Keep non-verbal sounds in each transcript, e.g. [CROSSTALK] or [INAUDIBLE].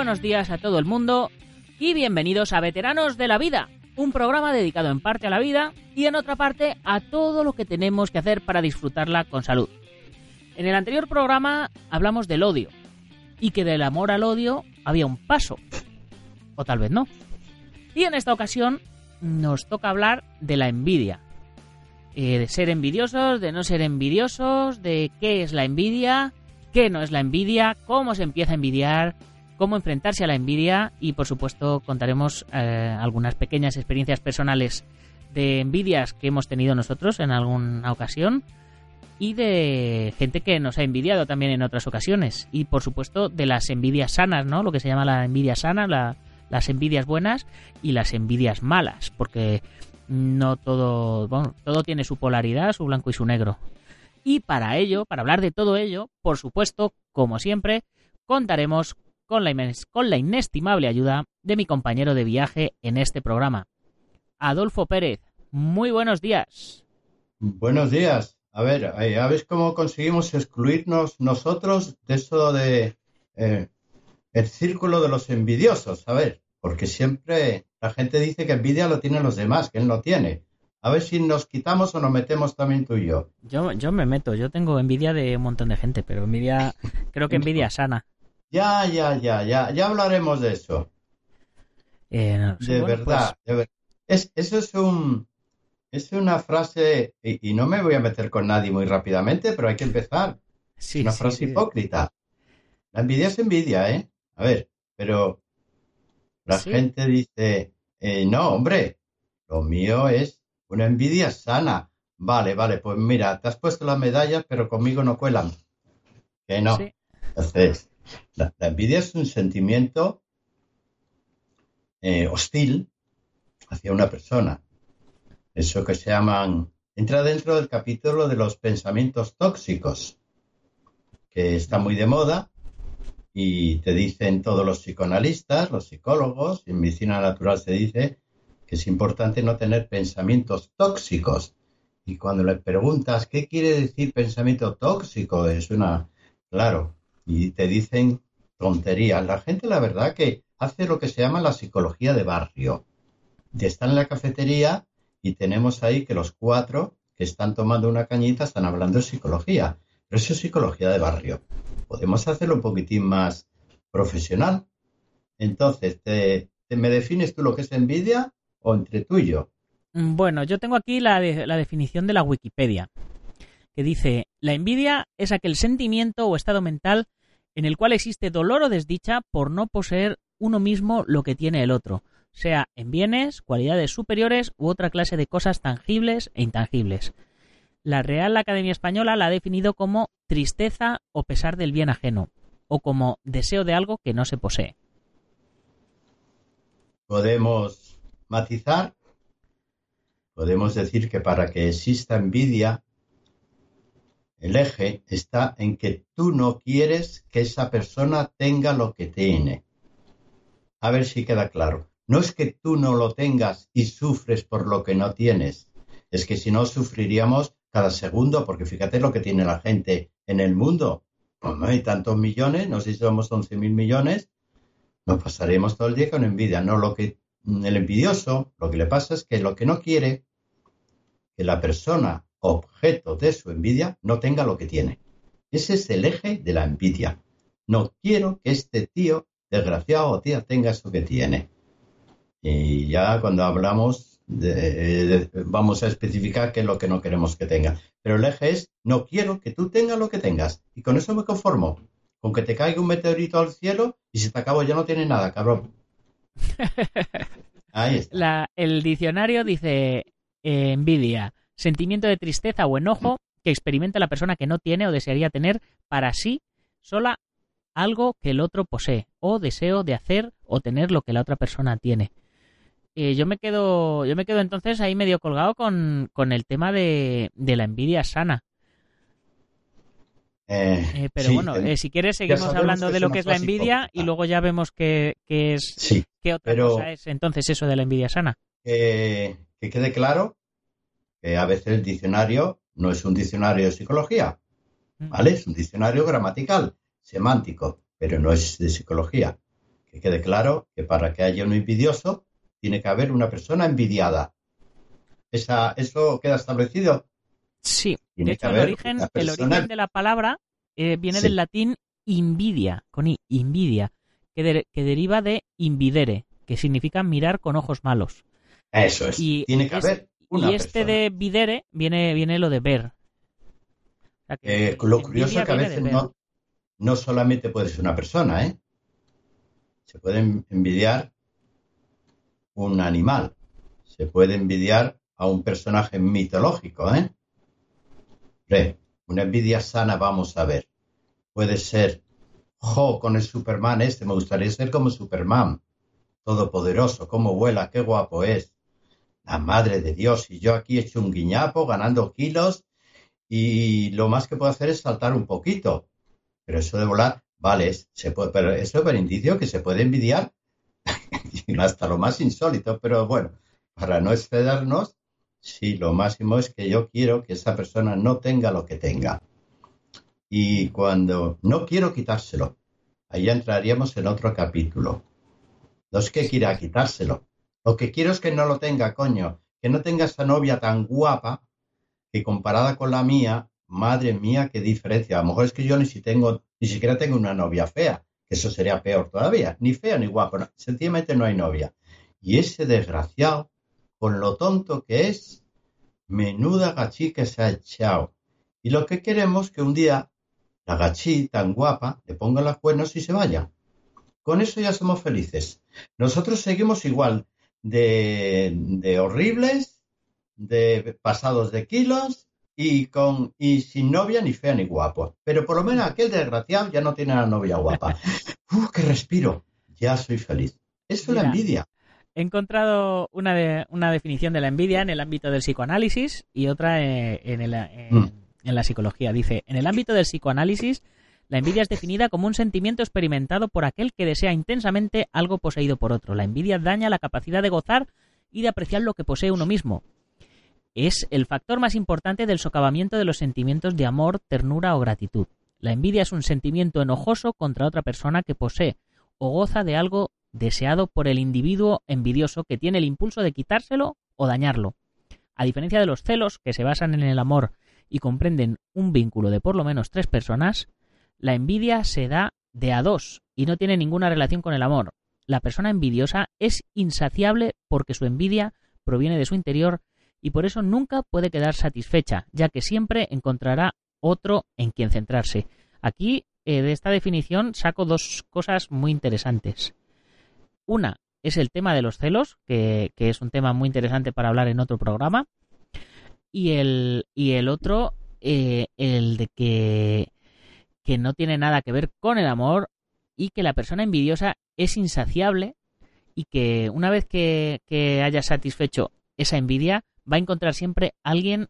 Buenos días a todo el mundo y bienvenidos a Veteranos de la Vida, un programa dedicado en parte a la vida y en otra parte a todo lo que tenemos que hacer para disfrutarla con salud. En el anterior programa hablamos del odio y que del amor al odio había un paso, o tal vez no. Y en esta ocasión nos toca hablar de la envidia. Eh, de ser envidiosos, de no ser envidiosos, de qué es la envidia, qué no es la envidia, cómo se empieza a envidiar, cómo enfrentarse a la envidia y por supuesto contaremos eh, algunas pequeñas experiencias personales de envidias que hemos tenido nosotros en alguna ocasión y de gente que nos ha envidiado también en otras ocasiones y por supuesto de las envidias sanas, ¿no? Lo que se llama la envidia sana, las envidias buenas y las envidias malas, porque no todo, bueno, todo tiene su polaridad, su blanco y su negro. Y para ello, para hablar de todo ello, por supuesto, como siempre, contaremos con la, con la inestimable ayuda de mi compañero de viaje en este programa, Adolfo Pérez. Muy buenos días. Buenos días. A ver, a ver cómo conseguimos excluirnos nosotros de eso de eh, el círculo de los envidiosos. A ver, porque siempre la gente dice que envidia lo tienen los demás, que él no tiene. A ver si nos quitamos o nos metemos también tú y yo. Yo, yo me meto, yo tengo envidia de un montón de gente, pero envidia, creo que envidia sana. Ya, ya, ya, ya, ya hablaremos de eso. Eh, de, verdad, pues Es, eso es un es una frase, y, no me voy a meter con nadie muy rápidamente, pero hay que empezar. una frase hipócrita. La envidia es envidia, ¿eh? A ver, pero la gente dice, eh, no, hombre, lo mío es una envidia sana. Vale, vale, pues mira, te has puesto las medallas, pero conmigo no cuelan. Que no. Entonces, la, envidia es un sentimiento eh, hostil hacia una persona. Eso que se llaman, entra dentro del capítulo de los pensamientos tóxicos, que está muy de moda y te dicen todos los psicoanalistas, los psicólogos, en medicina natural se dice que es importante no tener pensamientos tóxicos. Y cuando le preguntas qué quiere decir pensamiento tóxico, es una, claro, y te dicen tonterías. La gente, la verdad, que hace lo que se llama la psicología de barrio. Te están en la cafetería y tenemos ahí que los cuatro que están tomando una cañita están hablando de psicología. Pero eso es psicología de barrio. Podemos hacerlo un poquitín más profesional. Entonces, ¿te, me defines tú lo que es envidia o entre tú y yo? Mm, bueno, yo tengo aquí la definición de la Wikipedia, que dice, la envidia es aquel sentimiento o estado mental en el cual existe dolor o desdicha por no poseer uno mismo lo que tiene el otro, sea en bienes, cualidades superiores u otra clase de cosas tangibles e intangibles. La Real Academia Española la ha definido como tristeza o pesar del bien ajeno, o como deseo de algo que no se posee. Podemos matizar, podemos decir que para que exista envidia, el eje está en que tú no quieres que esa persona tenga lo que tiene. A ver si queda claro. No es que tú no lo tengas y sufres por lo que no tienes. Es que si no sufriríamos cada segundo, porque fíjate lo que tiene la gente en el mundo. no hay tantos millones, no sé si somos 11 mil millones, nos pasaremos todo el día con envidia. No, lo que el envidioso, lo que le pasa es que lo que no quiere, que la persona objeto de su envidia no tenga lo que tiene. Ese es el eje de la envidia. No quiero que este tío, desgraciado o tía, tenga eso que tiene. Y ya cuando hablamos, vamos a especificar qué es lo que no queremos que tenga. Pero el eje es, no quiero que tú tengas lo que tengas. Y con eso me conformo. Con que te caiga un meteorito al cielo y si te acabo ya no tiene nada, cabrón. [LAUGHS] Ahí está. el diccionario dice eh, envidia, sentimiento de tristeza o enojo que experimenta la persona que no tiene o desearía tener para sí sola algo que el otro posee o deseo de hacer o tener lo que la otra persona tiene. Eh, yo me quedo yo me quedo entonces ahí medio colgado con, el tema de, la envidia sana. Eh, eh, pero bueno, si quieres seguimos hablando de lo que es la envidia y luego ya vemos qué, es qué otra cosa es entonces eso de la envidia sana. que quede claro que a veces el diccionario no es un diccionario de psicología, ¿vale? Es un diccionario gramatical, semántico, pero no es de psicología. que quede claro que para que haya un envidioso tiene que haber una persona envidiada. Esa, ¿Eso queda establecido? Sí, de hecho, el origen, de la palabra eh, viene del latín invidia, con i, invidia, que, que, deriva de invidere, que significa mirar con ojos malos. Eso es. Y tiene que haber una Y este de videre viene, viene lo de ver. Eh, lo curioso es que a veces no, no solamente puede ser una persona, ¿eh? Se puede envidiar un animal, se puede envidiar a un personaje mitológico, ¿eh? una envidia sana vamos a ver. Puede ser, jo, con el Superman este, me gustaría ser como Superman, todopoderoso, cómo vuela, qué guapo es. La madre de Dios, y yo aquí he hecho un guiñapo, ganando kilos, y lo más que puedo hacer es saltar un poquito. Pero eso de volar, vale, se puede, pero eso es indicio que se puede envidiar [LAUGHS] hasta lo más insólito, pero bueno, para no excedernos, Sí, lo máximo es que yo quiero que esa persona no tenga lo que tenga. Y cuando no quiero quitárselo, ahí entraríamos en otro capítulo. No es que quiera quitárselo. Lo que quiero es que no lo tenga, coño. Que no tenga esa novia tan guapa que comparada con la mía, madre mía, qué diferencia. A lo mejor es que yo ni, si tengo, ni siquiera tengo una novia fea, que eso sería peor todavía. Ni fea ni guapa, sencillamente no hay novia. Y ese desgraciado con lo tonto que es, menuda gachí que se ha echado. Y lo que queremos que un día la gachí tan guapa le ponga las cuernos y se vaya. Con eso ya somos felices. Nosotros seguimos igual de, de horribles, de pasados de kilos y con y sin novia ni fea ni guapo. Pero por lo menos aquel desgraciado ya no tiene una novia guapa. [LAUGHS] ¡Uf, qué respiro! Ya soy feliz. Eso es la envidia. He encontrado una, una definición de la envidia en el ámbito del psicoanálisis y otra eh, en, mm. en, la psicología. Dice, en el ámbito del psicoanálisis, la envidia es definida como un sentimiento experimentado por aquel que desea intensamente algo poseído por otro. La envidia daña la capacidad de gozar y de apreciar lo que posee uno mismo. Es el factor más importante del socavamiento de los sentimientos de amor, ternura o gratitud. La envidia es un sentimiento enojoso contra otra persona que posee o goza de algo deseado por el individuo envidioso que tiene el impulso de quitárselo o dañarlo. A diferencia de los celos, que se basan en el amor y comprenden un vínculo de por lo menos tres personas, la envidia se da de a dos y no tiene ninguna relación con el amor. La persona envidiosa es insaciable porque su envidia proviene de su interior y por eso nunca puede quedar satisfecha, ya que siempre encontrará otro en quien centrarse. Aquí, eh, de esta definición, saco dos cosas muy interesantes. Una es el tema de los celos, que, es un tema muy interesante para hablar en otro programa. Y el, y el otro, eh, el de que, que no tiene nada que ver con el amor y que la persona envidiosa es insaciable y que una vez que, haya satisfecho esa envidia, va a encontrar siempre alguien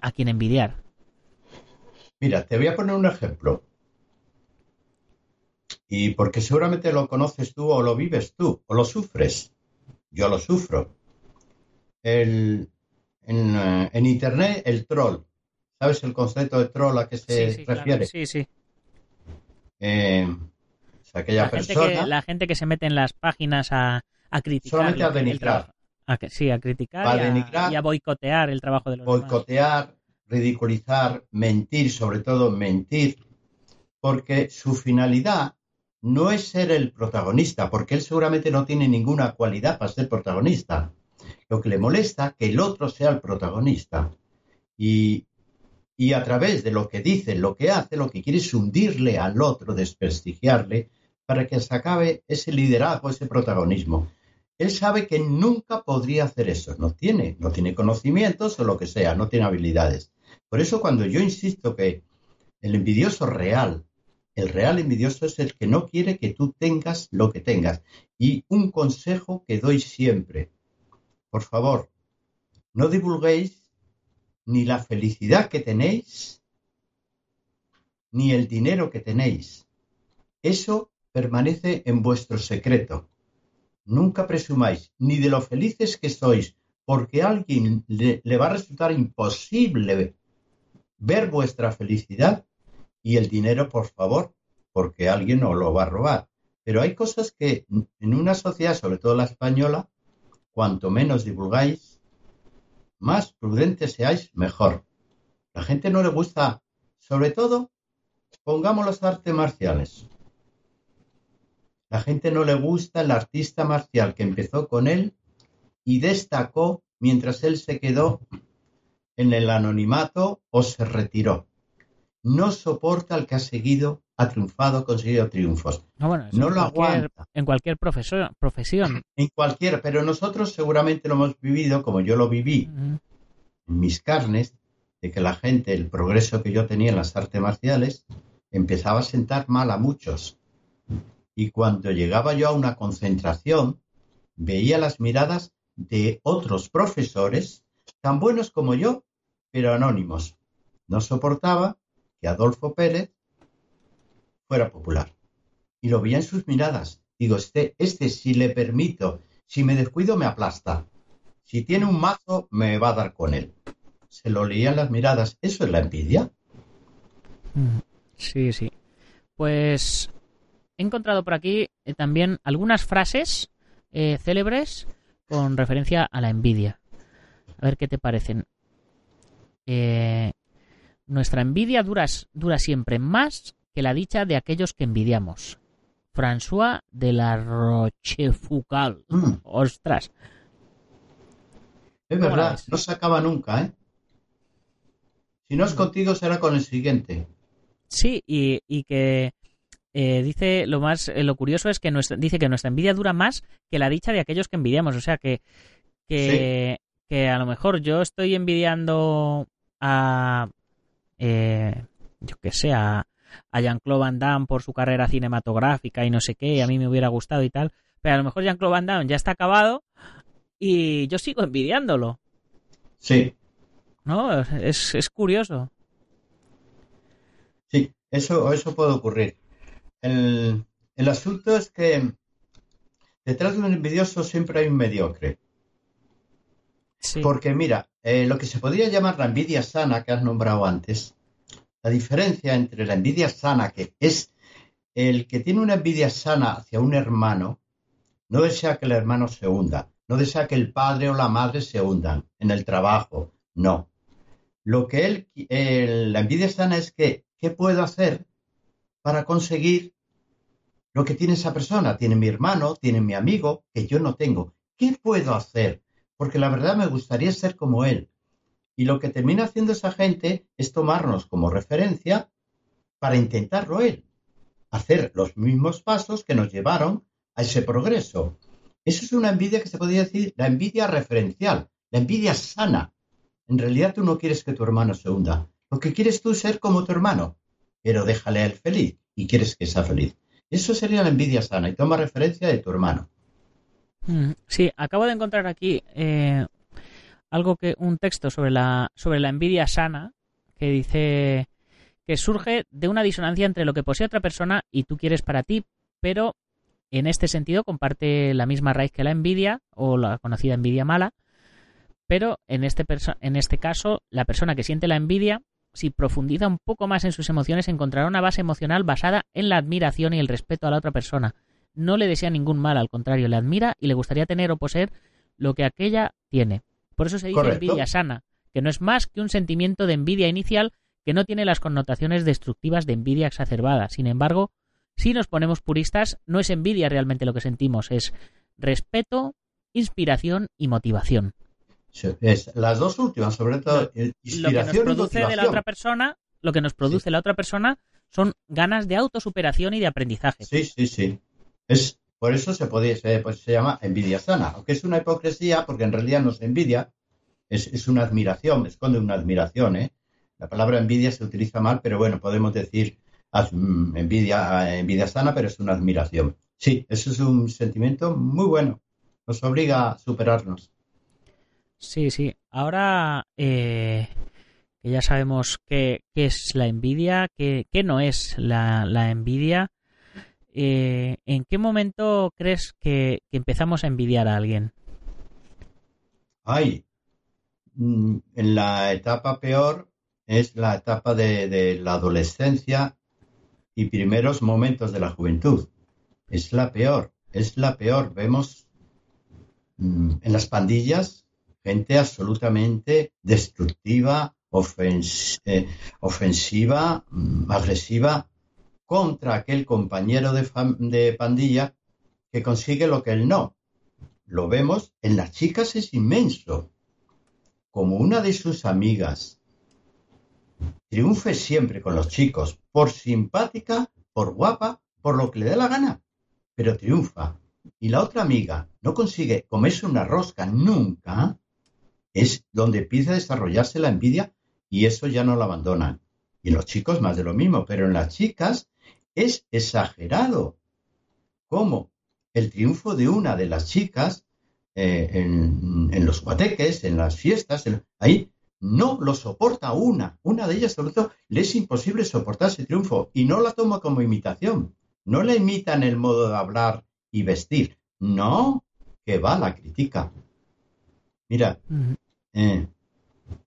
a quien envidiar. Mira, te voy a poner un ejemplo y porque seguramente lo conoces tú o lo vives tú o lo sufres. Yo lo sufro. en, eh, Internet, el troll. ¿Sabes el concepto de troll a qué se refiere? Sí, sí. Eh, aquella la persona. Gente que, la gente que se mete en las páginas a, a criticar. Solamente a denigrar. sí, a criticar, y, a, boicotear el trabajo de los Boicotear, ridiculizar, mentir, sobre todo mentir, porque su finalidad no es ser el protagonista, porque él seguramente no tiene ninguna cualidad para ser protagonista. Lo que le molesta es que el otro sea el protagonista. Y, y a través de lo que dice, lo que hace, lo que quiere es hundirle al otro, desprestigiarle, para que se acabe ese liderazgo, ese protagonismo. Él sabe que nunca podría hacer eso, no tiene, no tiene conocimientos o lo que sea, no tiene habilidades. Por eso cuando yo insisto que el envidioso real el real envidioso es el que no quiere que tú tengas lo que tengas. Y un consejo que doy siempre. Por favor, no divulguéis ni la felicidad que tenéis, ni el dinero que tenéis. Eso permanece en vuestro secreto. Nunca presumáis ni de lo felices que sois, porque a alguien le, va a resultar imposible ver vuestra felicidad y el dinero, por favor, porque alguien os lo va a robar. Pero hay cosas que en una sociedad, sobre todo la española, cuanto menos divulgáis, más prudentes seáis, mejor. La gente no le gusta, sobre todo, pongamos los artes marciales. La gente no le gusta el artista marcial que empezó con él y destacó mientras él se quedó en el anonimato o se retiró. No soporta al que ha seguido, ha triunfado, ha conseguido triunfos. No, lo aguanta. En cualquier profesión. En cualquier, pero nosotros seguramente lo hemos vivido, como yo lo viví en mis carnes, de que la gente, el progreso que yo tenía en las artes marciales, empezaba a sentar mal a muchos. Y cuando llegaba yo a una concentración, veía las miradas de otros profesores, tan buenos como yo, pero anónimos. No soportaba que Adolfo Pérez fuera popular. Y lo veía en sus miradas. Digo, este, este si le permito, si me descuido me aplasta. Si tiene un mazo, me va a dar con él. Se lo leía en las miradas. ¿Eso es la envidia? Mm, sí, sí. Pues he encontrado por aquí eh, también algunas frases eh, célebres con referencia a la envidia. A ver qué te parecen. Eh, nuestra envidia dura, dura siempre más que la dicha de aquellos que envidiamos. François de la Rochefoucauld. Mm. Ostras. Es verdad, no se acaba nunca, ¿eh? Si no es mm. contigo, será con el siguiente. Sí, y, que eh, dice lo más eh, lo curioso es que nuestra, dice que nuestra envidia dura más que la dicha de aquellos que envidiamos. O sea que, que, que a lo mejor yo estoy envidiando a eh, yo que sé, a, Jean-Claude Van Damme por su carrera cinematográfica y no sé qué, y a mí me hubiera gustado y tal, pero a lo mejor Jean-Claude Van Damme ya está acabado y yo sigo envidiándolo. Sí. ¿No? Es, es curioso. Sí, eso, eso puede ocurrir. El, el asunto es que detrás de un envidioso siempre hay un mediocre. Porque mira, eh, lo que se podría llamar la envidia sana que has nombrado antes, la diferencia entre la envidia sana, que es el que tiene una envidia sana hacia un hermano, no desea que el hermano se hunda, no desea que el padre o la madre se hundan en el trabajo, no. Lo que él, la envidia sana es que, ¿qué puedo hacer para conseguir lo que tiene esa persona? Tiene mi hermano, tiene mi amigo, que yo no tengo. ¿Qué puedo hacer? porque la verdad me gustaría ser como él. Y lo que termina haciendo esa gente es tomarnos como referencia para intentarlo él, hacer los mismos pasos que nos llevaron a ese progreso. Eso es una envidia que se podría decir la envidia referencial, la envidia sana. En realidad tú no quieres que tu hermano se hunda. Lo que quieres tú es ser como tu hermano, pero déjale a él feliz y quieres que sea feliz. Eso sería la envidia sana y toma referencia de tu hermano. Mm, sí, acabo de encontrar aquí eh, algo que un texto sobre la sobre la envidia sana que dice que surge de una disonancia entre lo que posee otra persona y tú quieres para ti, pero en este sentido comparte la misma raíz que la envidia o la conocida envidia mala, pero en este en este caso la persona que siente la envidia si profundiza un poco más en sus emociones encontrará una base emocional basada en la admiración y el respeto a la otra persona no le desea ningún mal, al contrario, le admira y le gustaría tener o poseer lo que aquella tiene. Por eso se dice envidia sana, que no es más que un sentimiento de envidia inicial que no tiene las connotaciones destructivas de envidia exacerbada. Sin embargo, si nos ponemos puristas, no es envidia realmente lo que sentimos, es respeto, inspiración y motivación. es las dos últimas, sobre todo inspiración lo que nos produce de la otra persona, lo que nos produce la otra persona son ganas de autosuperación y de aprendizaje. Sí, sí, sí. Es, por eso se, puede, se, pues, se llama envidia sana, aunque es una hipocresía, porque en realidad no es envidia, es, una admiración, esconde una admiración. ¿eh? La palabra envidia se utiliza mal, pero bueno, podemos decir mm, envidia, envidia sana, pero es una admiración. Sí, eso es un sentimiento muy bueno, nos obliga a superarnos. Sí, sí. Ahora eh, que ya sabemos qué, es la envidia, qué, qué no es la envidia, eh, ¿en qué momento crees que, empezamos a envidiar a alguien? Ay, mm, en la etapa peor es la etapa de, la adolescencia y primeros momentos de la juventud. es la peor, es la peor. Vemos mm, en las pandillas gente absolutamente destructiva, eh, ofensiva, mm, agresiva contra aquel compañero de, pandilla que consigue lo que él no. Lo vemos en las chicas es inmenso. Como una de sus amigas triunfe siempre con los chicos, por simpática, por guapa, por lo que le dé la gana, pero triunfa. Y la otra amiga no consigue comerse una rosca nunca, es donde empieza a desarrollarse la envidia y eso ya no lo abandonan. Y los chicos más de lo mismo, pero en las chicas es exagerado. ¿Cómo? El triunfo de una de las chicas eh, en, los guateques, en las fiestas, ahí no lo soporta una. Una de ellas, sobre todo, le es imposible soportar ese triunfo y no la toma como imitación. No la imita en el modo de hablar y vestir. No, que va, la critica. Mira, eh,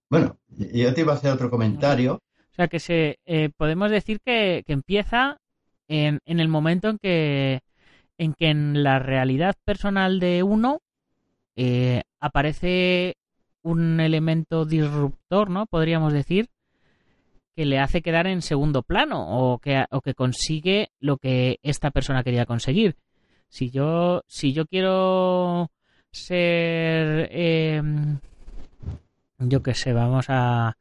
bueno, yo te iba a hacer otro comentario. O sea, que se eh, podemos decir que, empieza en, en, el momento en que, en que en la realidad personal de uno eh, aparece un elemento disruptor, ¿no? Podríamos decir, que le hace quedar en segundo plano o que, o que consigue lo que esta persona quería conseguir. Si yo, si yo quiero ser, em, yo qué sé, vamos a,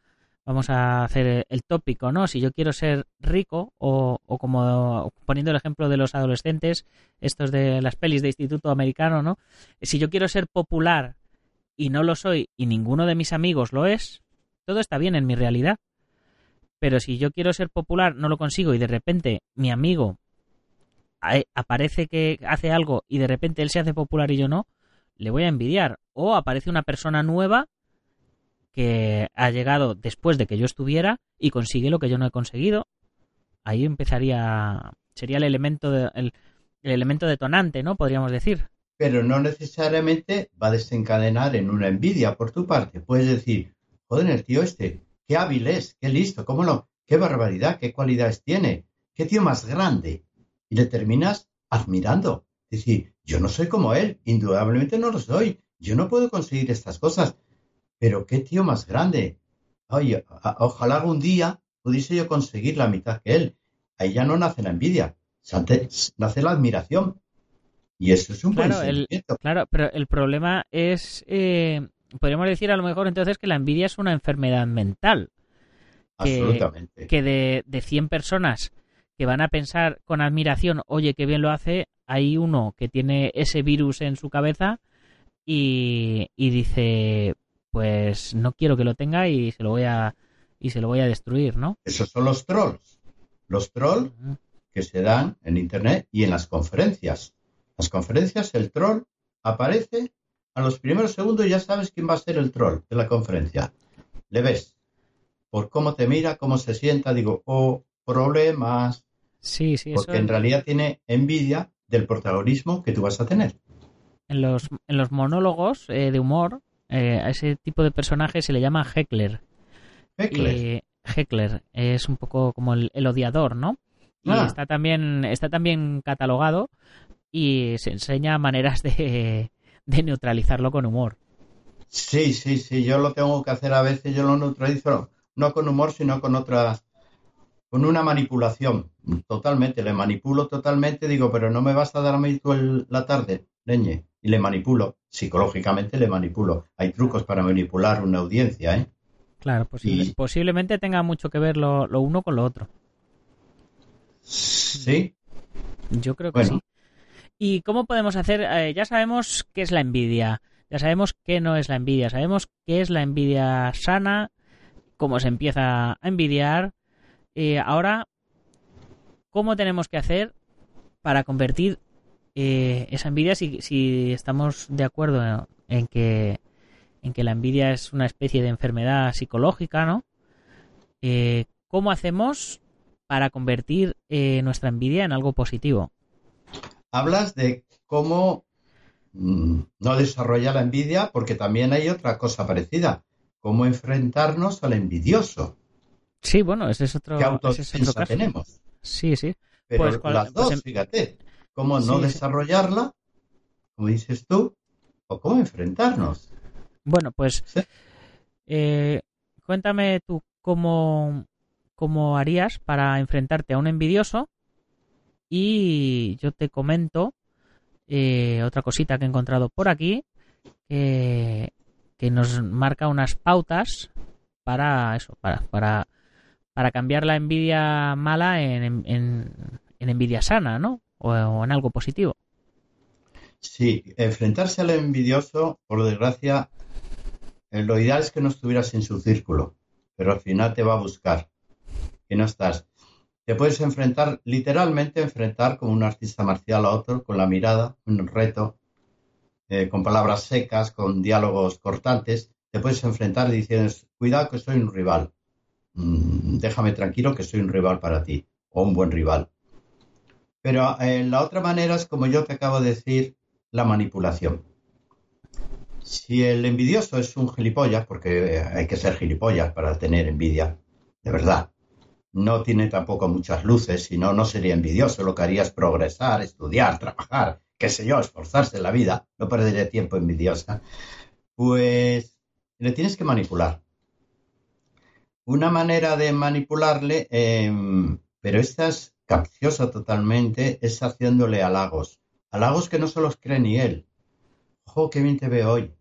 vamos a hacer el tópico, ¿no? Si yo quiero ser rico o, o, como poniendo el ejemplo de los adolescentes, estos de las pelis de instituto americano, ¿no? Si yo quiero ser popular y no lo soy y ninguno de mis amigos lo es, todo está bien en mi realidad. Pero si yo quiero ser popular, no lo consigo y de repente mi amigo aparece que hace algo y de repente él se hace popular y yo no, le voy a envidiar. O aparece una persona nueva que ha llegado después de que yo estuviera y consigue lo que yo no he conseguido. Ahí empezaría, sería el elemento, el elemento detonante, ¿no? Podríamos decir pero no necesariamente va a desencadenar en una envidia por tu parte. Puedes decir, joder, el tío este, qué hábil es, qué listo, cómo lo, qué barbaridad, qué cualidades tiene, qué tío más grande. Y le terminas admirando. Decir, yo no soy como él, indudablemente no lo soy, yo no puedo conseguir estas cosas, pero qué tío más grande. Oye, ojalá algún día pudiese yo conseguir la mitad que él. Ahí ya no nace la envidia, nace la admiración. Y eso es un claro, el, claro, pero el problema es, eh, podríamos decir a lo mejor entonces que la envidia es una enfermedad mental. Que, Absolutamente. Que de, de 100 personas que van a pensar con admiración, oye, qué bien lo hace, hay uno que tiene ese virus en su cabeza y, y dice, pues no quiero que lo tenga y se lo voy a y se lo voy a destruir, ¿no? Esos son los trolls. Los trolls que se dan en internet y en las conferencias las conferencias, el troll aparece a los primeros segundos y ya sabes quién va a ser el troll de la conferencia. Le ves por cómo te mira, cómo se sienta, digo, oh, problemas. Sí, sí, Porque en realidad tiene envidia del protagonismo que tú vas a tener. En los, en los monólogos eh, de humor, eh, a ese tipo de personaje se le llama heckler. Heckler. heckler es un poco como el, odiador, ¿no? Y ah. está también está también catalogado y se enseña maneras de, neutralizarlo con humor. Sí, sí, sí, yo lo tengo que hacer a veces, yo lo neutralizo no con humor, sino con otras, con una manipulación, totalmente, le manipulo totalmente, digo, pero no me vas a dar a mí tú la tarde, leñe, y le manipulo, psicológicamente le manipulo. Hay trucos para manipular una audiencia, ¿eh? Claro, posiblemente tenga mucho que ver lo, uno con lo otro. Sí. Yo creo que sí. ¿Y cómo podemos hacer? Eh, ya sabemos qué es la envidia, ya sabemos qué no es la envidia, sabemos qué es la envidia sana, cómo se empieza a envidiar. Eh, ahora, ¿cómo tenemos que hacer para convertir eh, esa envidia si, si, estamos de acuerdo en que, en que la envidia es una especie de enfermedad psicológica, ¿no? ¿Cómo hacemos para convertir nuestra envidia en algo positivo? hablas de cómo mm, no desarrollar la envidia, porque también hay otra cosa parecida, cómo enfrentarnos al envidioso. Sí, bueno, ese es otro, ¿Qué tenemos? Sí, sí. Pero pues las dos, fíjate. Cómo no desarrollarla, como dices tú, o cómo enfrentarnos. Bueno, pues eh, cuéntame tú cómo, cómo harías para enfrentarte a un envidioso y yo te comento eh, otra cosita que he encontrado por aquí que, nos marca unas pautas para eso, para, para, para cambiar la envidia mala en, en, envidia sana, ¿no? O en algo positivo. Sí, enfrentarse al envidioso, por desgracia, eh, lo ideal es que no estuvieras en su círculo, pero al final te va a buscar, que no estás. Te puedes enfrentar, literalmente enfrentar como un artista marcial a otro, con la mirada, un reto, eh, con palabras secas, con diálogos cortantes. Te puedes enfrentar diciendo, cuidado que soy un rival, mm, déjame tranquilo que soy un rival para ti, o un buen rival. Pero eh, la otra manera es, como yo te acabo de decir, la manipulación. Si el envidioso es un gilipollas, porque hay que ser gilipollas para tener envidia, de verdad, no tiene tampoco muchas luces, si no, no sería envidioso, lo que haría es progresar, estudiar, trabajar, qué sé yo, esforzarse en la vida, no perdería tiempo envidiosa, pues le tienes que manipular. Una manera de manipularle, em, pero esta es capciosa totalmente, es haciéndole halagos halagos que no se los cree ni él. ¡Ojo, qué bien te veo hoy!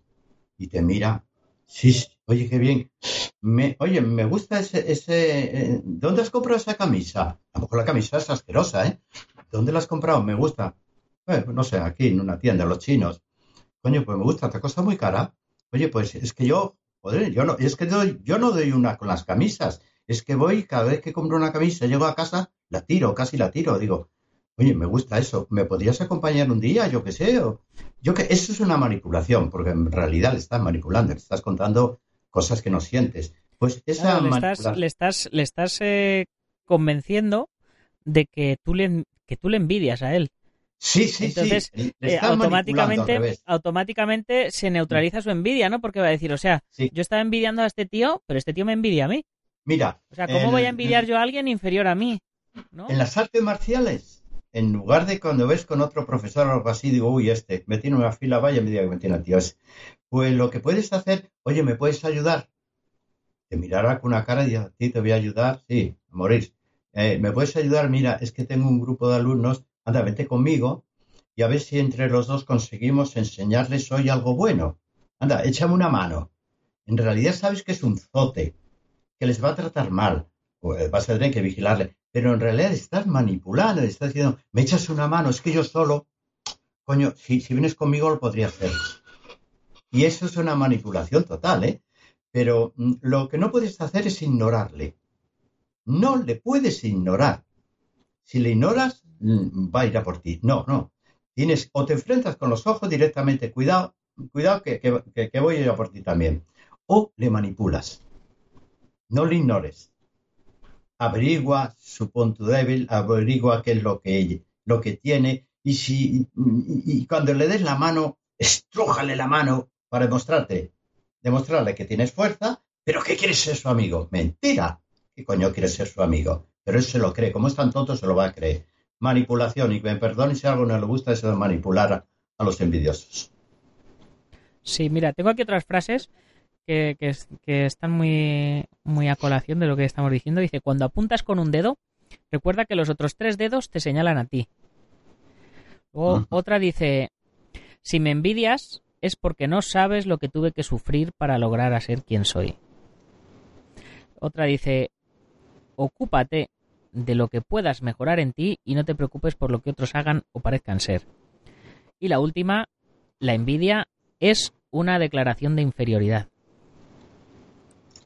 Y te mira. Sí, oye, qué bien. Me, oye, me gusta ese... ese eh, ¿Dónde has comprado esa camisa? Tampoco la camisa es asquerosa, ¿eh? ¿Dónde la has comprado? Me gusta. No sé, aquí en una tienda, los chinos. Coño, pues me gusta, te cosa muy cara. Oye, pues es que yo, joder, yo no, es que yo no doy una con las camisas. Es que voy, cada vez que compro una camisa, llego a casa, la tiro, casi la tiro. Digo, Oye, me gusta eso. ¿Me podrías acompañar un día? Yo qué sé. yo que eso es una manipulación, porque en realidad le estás manipulando, le estás contando cosas que no sientes. Pues esa le, estás, le estás, le estás eh, convenciendo de que tú le que tú le envidias a él. Sí, sí, Entonces, sí. Eh, automáticamente, automáticamente se neutraliza su envidia, ¿no? Porque va a decir, o sea, yo estaba envidiando a este tío, pero este tío me envidia a mí. Mira. O sea, ¿cómo voy a envidiar yo a alguien inferior a mí? En las artes marciales en lugar de cuando ves con otro profesor o algo así, digo, uy, este, me tiene una fila, vaya, me diga que me tiene a. Pues lo que puedes hacer, oye, ¿me puedes ayudar? Te mirará con una cara y dirá, ti te voy a ayudar, sí, a morir. Eh, ¿Me puedes ayudar? Mira, es que tengo un grupo de alumnos, anda, vete conmigo y a ver si entre los dos conseguimos enseñarles hoy algo bueno. Anda, échame una mano. En realidad sabes que es un zote, que les va a tratar mal. Pues vas a tener que vigilarle pero en realidad estás manipulando, estás diciendo, me echas una mano, es que yo solo, coño, si, si vienes conmigo lo podría hacer. Y eso es una manipulación total, ¿eh? Pero mm, lo que no puedes hacer es ignorarle. No le puedes ignorar. Si le ignoras, mm, va a ir a por ti. No, no. Tienes, o te enfrentas con los ojos directamente, cuidado, cuidado que, que voy a ir a por ti también. O le manipulas. No le ignores averigua su punto débil, averigua qué es lo que, lo que tiene y, si, y, cuando le des la mano, estrújale la mano para demostrarte, demostrarle que tienes fuerza, pero que quieres ser su amigo. Mentira. ¿Qué coño quieres ser su amigo? Pero él se lo cree. Como es tan tonto, se lo va a creer. Manipulación. Y me perdone si algo no le gusta, es manipular a los envidiosos. Sí, mira, tengo aquí otras frases que, están muy, muy a colación de lo que estamos diciendo. Dice, cuando apuntas con un dedo, recuerda que los otros tres dedos te señalan a ti. Otra dice, si me envidias es porque no sabes lo que tuve que sufrir para lograr a ser quien soy. Otra dice, ocúpate de lo que puedas mejorar en ti y no te preocupes por lo que otros hagan o parezcan ser. Y la última, la envidia es una declaración de inferioridad.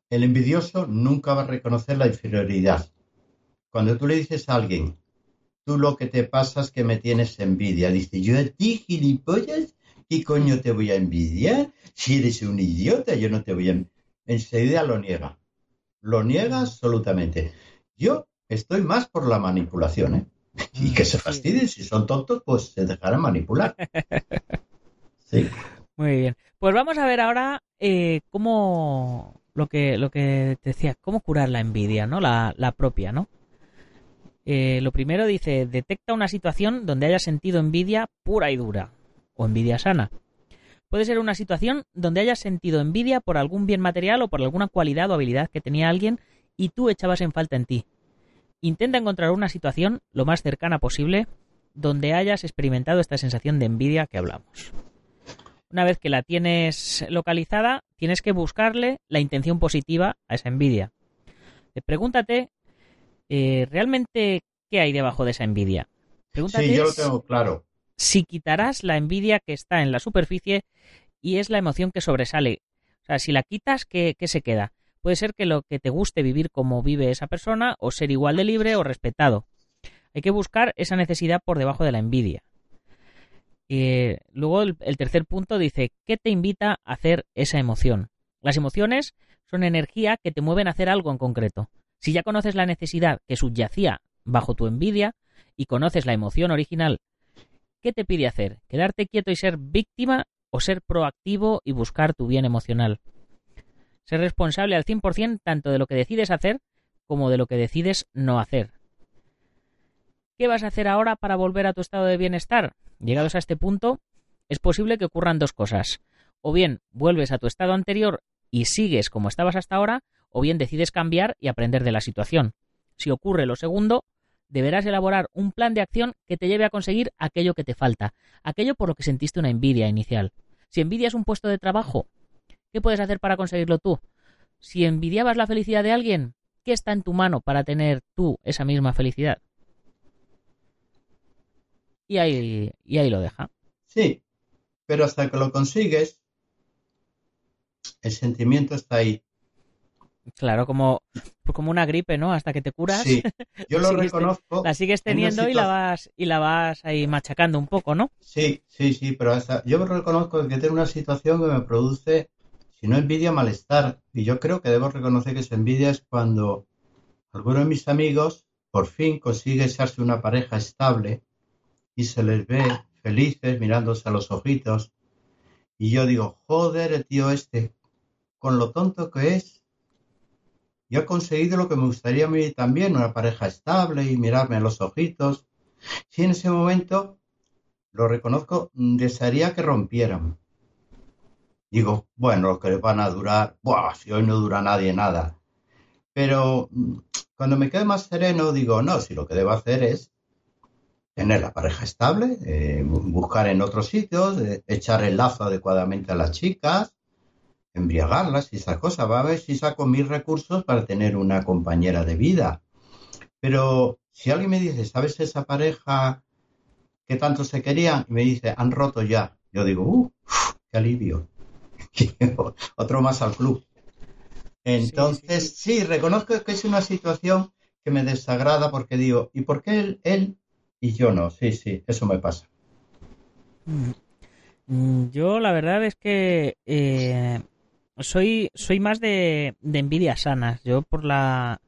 El envidioso nunca va a reconocer la inferioridad. Cuando tú le dices a alguien, tú lo que te pasa es que me tienes envidia, dice, yo a ti, gilipollas, ¿qué coño te voy a envidiar? Si eres un idiota, yo no te voy a... Enseguida lo niega. Lo niega absolutamente. Yo estoy más por la manipulación, ¿eh? Y que se mm, fastidien, si son tontos, pues se dejarán manipular. [LAUGHS] Sí. Muy bien. Pues vamos a ver ahora eh, cómo, lo que, lo que te decía, cómo curar la envidia, ¿no? La, propia, ¿no? Eh, lo primero dice, detecta una situación donde haya sentido envidia pura y dura, o envidia sana. Puede ser una situación donde hayas sentido envidia por algún bien material o por alguna cualidad o habilidad que tenía alguien y tú echabas en falta en ti. Intenta encontrar una situación lo más cercana posible donde hayas experimentado esta sensación de envidia que hablamos. Una vez que la tienes localizada, tienes que buscarle la intención positiva a esa envidia. Pregúntate eh, realmente qué hay debajo de esa envidia. Pregúntate sí, yo lo tengo claro. Si quitarás la envidia que está en la superficie y es la emoción que sobresale. O sea, si la quitas, ¿qué, qué se queda? Puede ser que lo que te guste vivir como vive esa persona o ser igual de libre o respetado. Hay que buscar esa necesidad por debajo de la envidia. Eh, luego el, tercer punto dice, ¿qué te invita a hacer esa emoción? Las emociones son energía que te mueven a hacer algo en concreto. Si ya conoces la necesidad que subyacía bajo tu envidia y conoces la emoción original, ¿qué te pide hacer? ¿Quedarte quieto y ser víctima o ser proactivo y buscar tu bien emocional? Ser responsable al 100% tanto de lo que decides hacer como de lo que decides no hacer. ¿Qué vas a hacer ahora para volver a tu estado de bienestar? Llegados a este punto, es posible que ocurran dos cosas. O bien vuelves a tu estado anterior y sigues como estabas hasta ahora, o bien decides cambiar y aprender de la situación. Si ocurre lo segundo, deberás elaborar un plan de acción que te lleve a conseguir aquello que te falta, aquello por lo que sentiste una envidia inicial. Si envidias un puesto de trabajo, ¿qué puedes hacer para conseguirlo tú? Si envidiabas la felicidad de alguien, ¿qué está en tu mano para tener tú esa misma felicidad? Y ahí, y ahí lo deja. Sí, pero hasta que lo consigues, el sentimiento está ahí. Claro, como, como una gripe, ¿no? Hasta que te curas. Sí, yo [LAUGHS] lo reconozco. La sigues teniendo y la vas y la vas ahí machacando un poco, ¿no? Sí, sí, sí, pero hasta, yo reconozco que tengo una situación que me produce, si no envidia, malestar. Y yo creo que debo reconocer que esa envidia es cuando alguno de mis amigos por fin consigue echarse una pareja estable y se les ve felices mirándose a los ojitos. Y yo digo, joder, el tío este, con lo tonto que es, yo he conseguido lo que me gustaría a mí también, una pareja estable y mirarme a los ojitos. Si en ese momento, lo reconozco, desearía que rompieran. Digo, bueno, lo que van a durar, buah, si hoy no dura nadie nada. Pero mm, cuando me quedo más sereno, digo, no, si lo que debo hacer es tener la pareja estable, eh, buscar en otros sitios, eh, echar el lazo adecuadamente a las chicas, embriagarlas y esas cosas. Va a ver si saco mis recursos para tener una compañera de vida. Pero si alguien me dice, ¿sabes esa pareja que tanto se querían? Y me dice, han roto ya. Yo digo, ¡uh! ¡Qué alivio! [LAUGHS] Otro más al club. Entonces, sí, reconozco que es una situación que me desagrada porque digo, ¿y por qué él, él y yo no, sí, sí, eso me pasa. Mm, yo la verdad es que eh, soy, soy más de, de envidias sanas. Yo por la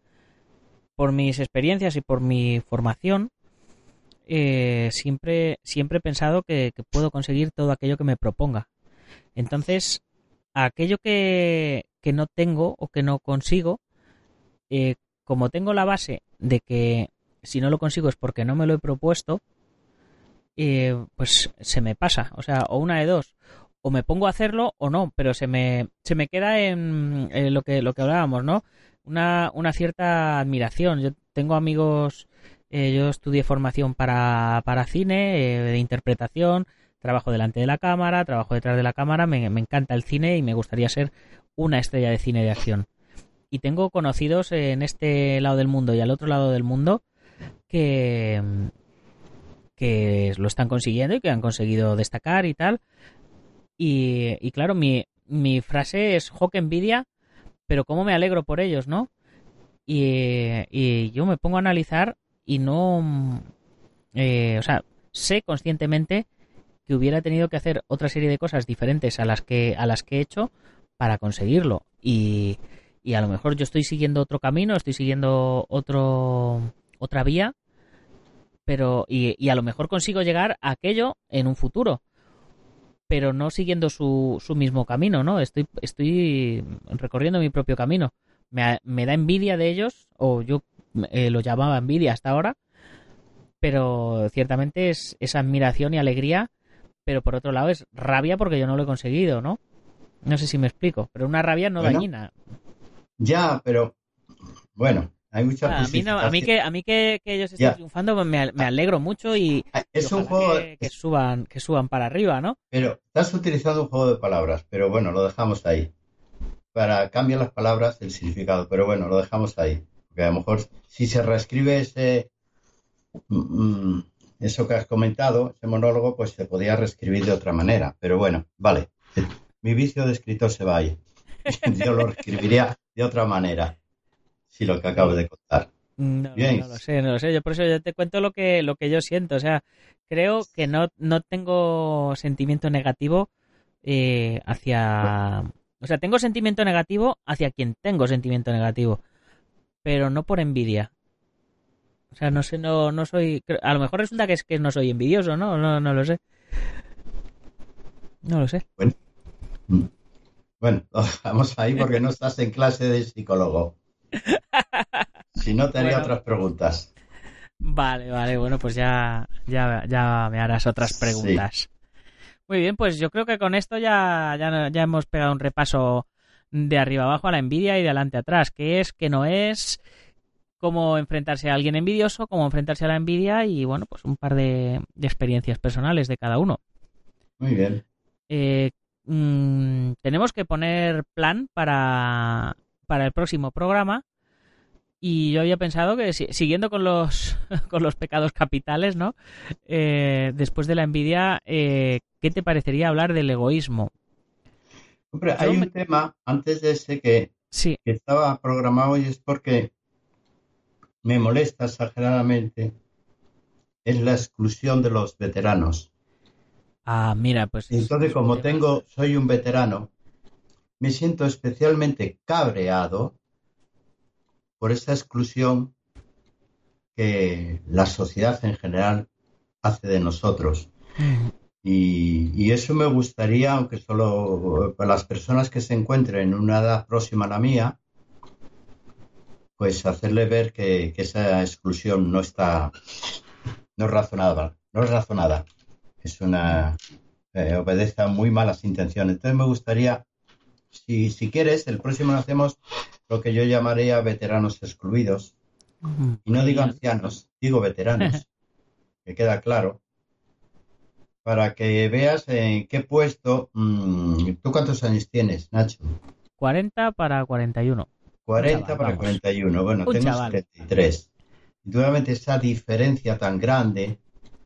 por mis experiencias y por mi formación eh, siempre, siempre he pensado que, puedo conseguir todo aquello que me proponga. Entonces, aquello que, que no tengo o que no consigo, eh, como tengo la base de que si no lo consigo es porque no me lo he propuesto, eh, pues se me pasa. O sea, o una de dos. O me pongo a hacerlo o no, pero se me, se me queda en, lo, que, lo que hablábamos, ¿no? Una, una cierta admiración. Yo tengo amigos, eh, yo estudié formación para, para cine, eh, de interpretación, trabajo delante de la cámara, trabajo detrás de la cámara, me, me encanta el cine y me gustaría ser una estrella de cine de acción. Y tengo conocidos en este lado del mundo y al otro lado del mundo que, que lo están consiguiendo y que han conseguido destacar y tal. Y, claro, mi, mi frase es, jo, envidia, pero cómo me alegro por ellos, ¿no? Y, yo me pongo a analizar y no... Eh, o sea, sé conscientemente que hubiera tenido que hacer otra serie de cosas diferentes a las que, a las que he hecho para conseguirlo. Y, y a lo mejor yo estoy siguiendo otro camino, estoy siguiendo otro, otra vía, pero y, a lo mejor consigo llegar a aquello en un futuro, pero no siguiendo su, su mismo camino, ¿no? Estoy, estoy recorriendo mi propio camino. Me, me da envidia de ellos, o yo eh, lo llamaba envidia hasta ahora, pero ciertamente es, esa admiración y alegría, pero por otro lado es rabia porque yo no lo he conseguido, ¿no? No sé si me explico, pero una rabia no dañina. Ya, pero bueno, hay mucha ah, a, mí a mí que a mí que, ellos estén triunfando pues me, me, alegro mucho y, ah, es un juego que, suban que suban para arriba, ¿no? Pero estás utilizando un juego de palabras, pero bueno, lo dejamos ahí. Para cambiar las palabras el significado, pero bueno, lo dejamos ahí, porque a lo mejor si se reescribe ese mm, mm, eso que has comentado, ese monólogo, pues se podía reescribir de otra manera, pero bueno, vale. Mi vicio de escritor se va ahí. [LAUGHS] Yo lo escribiría de otra manera si lo que acabo de contar. No, lo sé, no lo sé. Yo por eso yo te cuento lo que, lo que yo siento. O sea, creo que no, no tengo sentimiento negativo eh, hacia... O sea, tengo sentimiento negativo hacia quien tengo sentimiento negativo, pero no por envidia. O sea, no sé, no, no soy... A lo mejor resulta que es que no soy envidioso, ¿no? No, no lo sé. No lo sé. Bueno, bueno, [LAUGHS] vamos ahí porque no estás en clase de psicólogo. Si no, te haría otras preguntas. Vale, vale, bueno, pues ya, ya, ya me harás otras preguntas. Muy bien, pues yo creo que con esto ya, ya, ya hemos pegado un repaso de arriba abajo a la envidia y de adelante atrás. ¿Qué es, qué no es? Cómo enfrentarse a alguien envidioso, cómo enfrentarse a la envidia y, bueno, pues un par de, experiencias personales de cada uno. Muy bien. Eh, mm, tenemos que poner plan para, para el próximo programa. Y yo había pensado que siguiendo con los, [LAUGHS] con los pecados capitales, ¿no? Eh, después de la envidia, eh, ¿qué te parecería hablar del egoísmo? Hombre, hay un tema antes de ese que, sí. que estaba programado y es porque me molesta exageradamente es la exclusión de los veteranos. Ah, mira, pues. Entonces, como tengo, soy un veterano, me siento especialmente cabreado por esa exclusión que la sociedad en general hace de nosotros. Y, eso me gustaría, aunque solo para las personas que se encuentren en una edad próxima a la mía, pues hacerle ver que, esa exclusión no está, no es razonada, no es razonada, es una, eh, obedece a muy malas intenciones. Entonces me gustaría si, si quieres, el próximo hacemos lo que yo llamaría veteranos excluidos. Y no digo ancianos, digo veteranos. [LAUGHS] que queda claro. Para que veas en qué puesto. Mm, ¿Tú cuántos años tienes, Nacho? 40 para 41. 40 para 41. Bueno, tengo 73. Y obviamente esa diferencia tan grande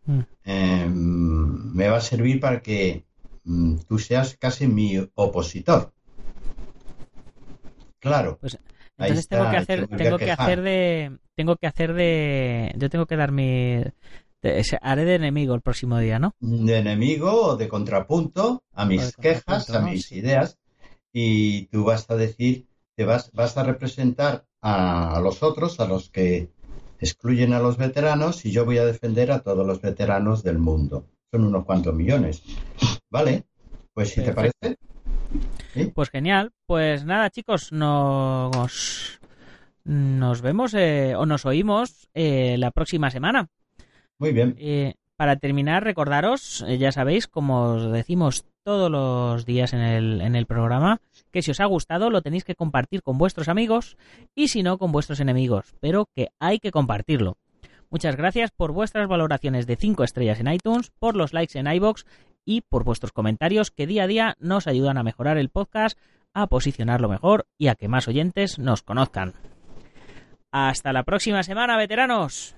mm. em, me va a servir para que mm, tú seas casi mi opositor. Claro. Pues entonces tengo que hacer, tengo que hacer de, tengo que hacer de, yo tengo que dar mi, haré de enemigo el próximo día, ¿no? De enemigo o de contrapunto a mis quejas, a mis ideas, y tú vas a decir, te vas, vas a representar a, los otros, a los que excluyen a los veteranos, y yo voy a defender a todos los veteranos del mundo. Son unos cuantos millones. ¿Vale? Pues si te parece. Pues genial. Pues nada, chicos, nos, nos vemos eh, o nos oímos eh, la próxima semana. Muy bien. Eh, para terminar, recordaros, ya sabéis, como os decimos todos los días en el, en el programa, que si os ha gustado lo tenéis que compartir con vuestros amigos y si no con vuestros enemigos, pero que hay que compartirlo. Muchas gracias por vuestras valoraciones de 5 estrellas en iTunes, por los likes en iBox y por vuestros comentarios que día a día nos ayudan a mejorar el podcast, a posicionarlo mejor y a que más oyentes nos conozcan. Hasta la próxima semana, veteranos.